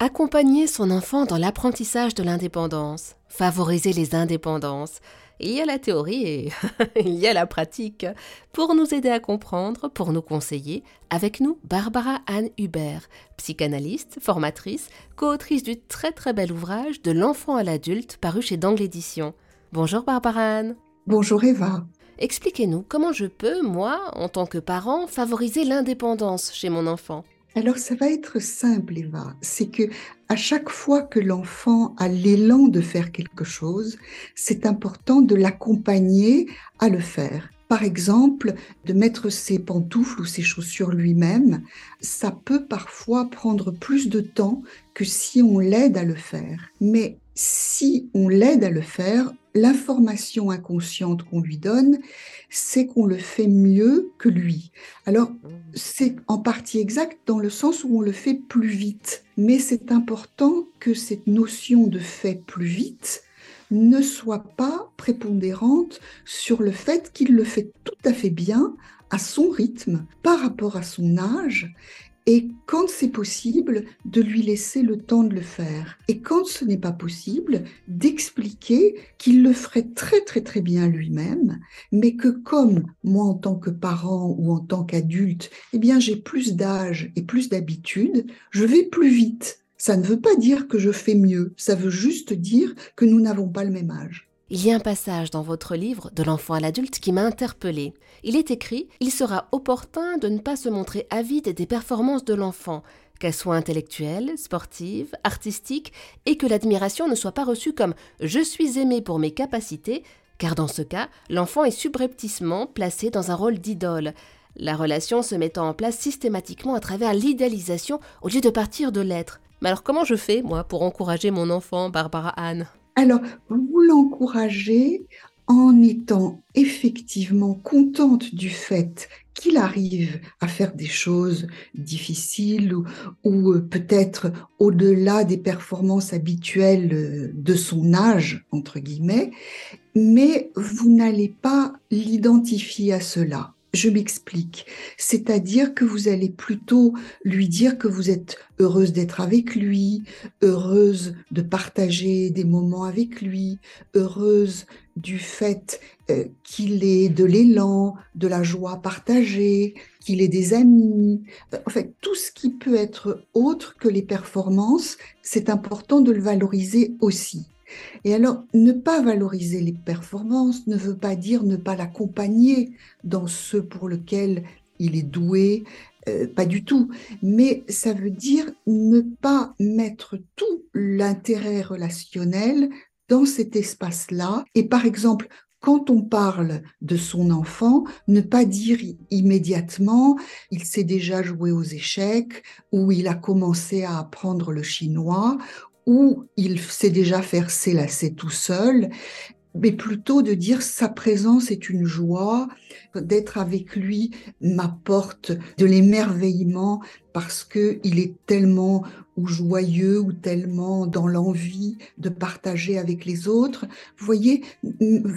Accompagner son enfant dans l'apprentissage de l'indépendance, favoriser les indépendances. Il y a la théorie et il y a la pratique. Pour nous aider à comprendre, pour nous conseiller, avec nous Barbara Anne Hubert, psychanalyste, formatrice, co-autrice du très très bel ouvrage De l'enfant à l'adulte paru chez Dangle Édition. Bonjour Barbara Anne. Bonjour Eva. Expliquez-nous comment je peux, moi, en tant que parent, favoriser l'indépendance chez mon enfant. Alors ça va être simple Eva, c'est que à chaque fois que l'enfant a l'élan de faire quelque chose, c'est important de l'accompagner à le faire. Par exemple, de mettre ses pantoufles ou ses chaussures lui-même, ça peut parfois prendre plus de temps que si on l'aide à le faire. Mais si on l'aide à le faire, l'information inconsciente qu'on lui donne, c'est qu'on le fait mieux que lui. Alors, c'est en partie exact dans le sens où on le fait plus vite. Mais c'est important que cette notion de fait plus vite ne soit pas prépondérante sur le fait qu'il le fait tout à fait bien à son rythme, par rapport à son âge, et quand c'est possible, de lui laisser le temps de le faire. Et quand ce n'est pas possible, d'expliquer qu'il le ferait très très très bien lui-même, mais que comme moi en tant que parent ou en tant qu'adulte, eh bien j'ai plus d'âge et plus d'habitude, je vais plus vite. Ça ne veut pas dire que je fais mieux, ça veut juste dire que nous n'avons pas le même âge. Il y a un passage dans votre livre De l'enfant à l'adulte qui m'a interpellé. Il est écrit Il sera opportun de ne pas se montrer avide des performances de l'enfant, qu'elles soient intellectuelles, sportives, artistiques, et que l'admiration ne soit pas reçue comme Je suis aimé pour mes capacités, car dans ce cas, l'enfant est subrepticement placé dans un rôle d'idole, la relation se mettant en place systématiquement à travers l'idéalisation au lieu de partir de l'être. Mais alors comment je fais, moi, pour encourager mon enfant, Barbara Anne? Alors, vous l'encouragez en étant effectivement contente du fait qu'il arrive à faire des choses difficiles ou, euh, peut-être au-delà des performances habituelles euh, de son âge, entre guillemets, mais vous n'allez pas l'identifier à cela. Je m'explique. C'est-à-dire que vous allez plutôt lui dire que vous êtes heureuse d'être avec lui, heureuse de partager des moments avec lui, heureuse du fait euh, qu'il ait de l'élan, de la joie partagée, qu'il ait des amis. En fait, tout ce qui peut être autre que les performances, c'est important de le valoriser aussi. Et alors, ne pas valoriser les performances ne veut pas dire ne pas l'accompagner dans ce pour lequel il est doué, euh, pas du tout. Mais ça veut dire ne pas mettre tout l'intérêt relationnel dans cet espace-là. Et par exemple, quand on parle de son enfant, ne pas dire immédiatement il s'est déjà joué aux échecs ou il a commencé à apprendre le chinois où il sait déjà faire ses lacets tout seul, mais plutôt de dire sa présence est une joie, d'être avec lui m'apporte de l'émerveillement parce que il est tellement ou joyeux ou tellement dans l'envie de partager avec les autres. Vous voyez,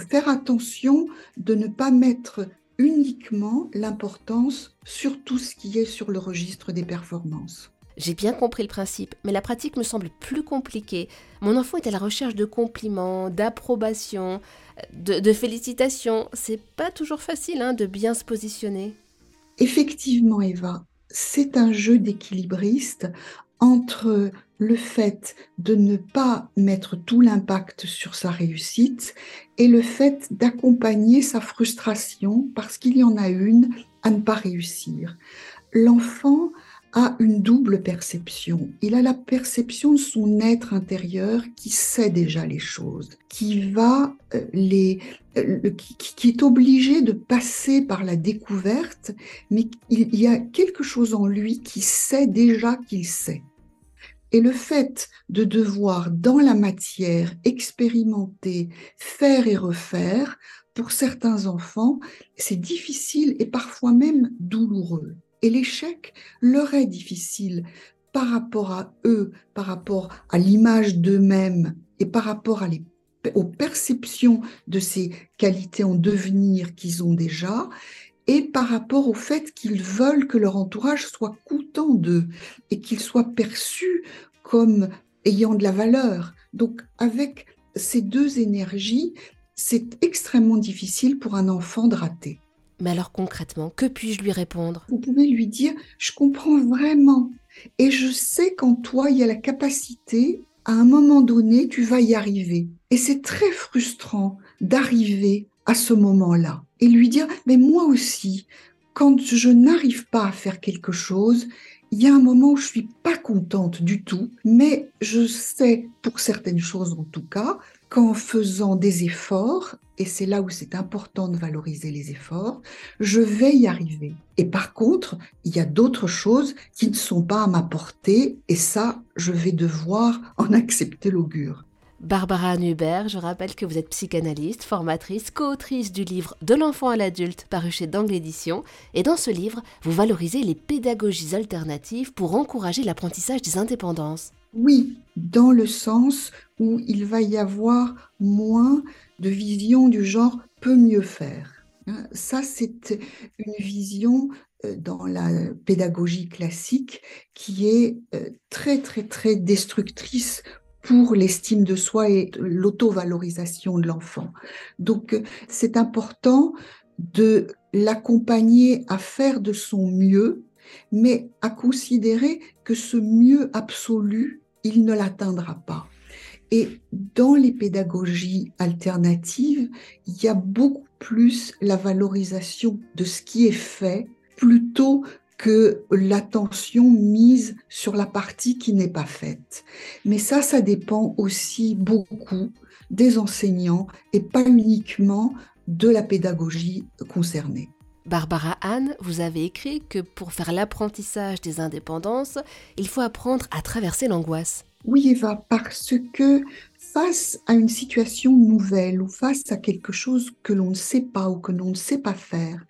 faire attention de ne pas mettre uniquement l'importance sur tout ce qui est sur le registre des performances. J'ai bien compris le principe, mais la pratique me semble plus compliquée. Mon enfant est à la recherche de compliments, d'approbation, de, félicitations. C'est pas toujours facile hein, de bien se positionner. Effectivement, Eva, c'est un jeu d'équilibriste entre le fait de ne pas mettre tout l'impact sur sa réussite et le fait d'accompagner sa frustration parce qu'il y en a une à ne pas réussir. L'enfant a une double perception. Il a la perception de son être intérieur qui sait déjà les choses, qui va euh, les, euh, qui, est obligé de passer par la découverte, mais il y a quelque chose en lui qui sait déjà qu'il sait. Et le fait de devoir, dans la matière, expérimenter, faire et refaire, pour certains enfants, c'est difficile et parfois même douloureux. Et l'échec leur est difficile par rapport à eux, par rapport à l'image d'eux-mêmes et par rapport aux perceptions de ces qualités en devenir qu'ils ont déjà, et par rapport au fait qu'ils veulent que leur entourage soit content d'eux et qu'ils soient perçus comme ayant de la valeur. Donc avec ces deux énergies, c'est extrêmement difficile pour un enfant de rater. Mais alors concrètement, que puis-je lui répondre? Vous pouvez lui dire, je comprends vraiment. Et je sais qu'en toi, il y a la capacité, à un moment donné, tu vas y arriver. Et c'est très frustrant d'arriver à ce moment-là. Et lui dire, mais moi aussi, quand je n'arrive pas à faire quelque chose, il y a un moment où je suis pas contente du tout, mais je sais, pour certaines choses en tout cas, qu'en faisant des efforts, et c'est là où c'est important de valoriser les efforts, je vais y arriver. Et par contre, il y a d'autres choses qui ne sont pas à ma portée, et ça, je vais devoir en accepter l'augure. Barbara Hubert, je rappelle que vous êtes psychanalyste, formatrice, co-autrice du livre De l'enfant à l'adulte paru chez Dangle Édition. Et dans ce livre, vous valorisez les pédagogies alternatives pour encourager l'apprentissage des indépendances. Oui, dans le sens où il va y avoir moins de vision du genre peut mieux faire. Hein, ça, c'est une vision euh, dans la pédagogie classique qui est euh, très, très, très destructrice pour l'estime de soi et l'auto-valorisation de l'enfant. Donc, c'est important de l'accompagner à faire de son mieux, mais à considérer que ce mieux absolu, il ne l'atteindra pas. Et dans les pédagogies alternatives, il y a beaucoup plus la valorisation de ce qui est fait plutôt que l'attention mise sur la partie qui n'est pas faite. Mais ça, ça dépend aussi beaucoup des enseignants et pas uniquement de la pédagogie concernée. Barbara Anne, vous avez écrit que pour faire l'apprentissage des indépendances, il faut apprendre à traverser l'angoisse. Oui, Eva, parce que face à une situation nouvelle ou face à quelque chose que l'on ne sait pas ou que l'on ne sait pas faire,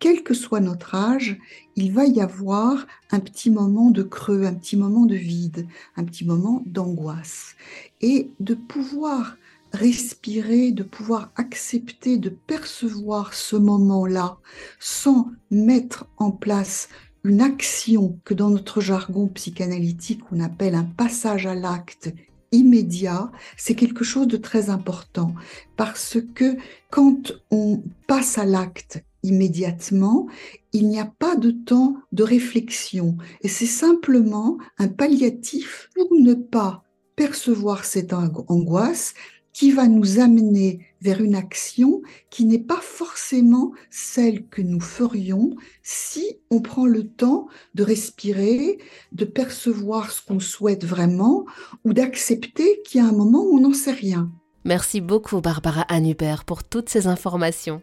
quel que soit notre âge, il va y avoir un petit moment de creux, un petit moment de vide, un petit moment d'angoisse. Et de pouvoir respirer, de pouvoir accepter, de percevoir ce moment-là sans mettre en place une action que dans notre jargon psychanalytique on appelle un passage à l'acte immédiat, c'est quelque chose de très important parce que quand on passe à l'acte immédiatement, il n'y a pas de temps de réflexion. Et c'est simplement un palliatif pour ne pas percevoir cette angoisse qui va nous amener vers une action qui n'est pas forcément celle que nous ferions si on prend le temps de respirer, de percevoir ce qu'on souhaite vraiment ou d'accepter qu'il y a un moment où on n'en sait rien. Merci beaucoup Barbara Hubert pour toutes ces informations.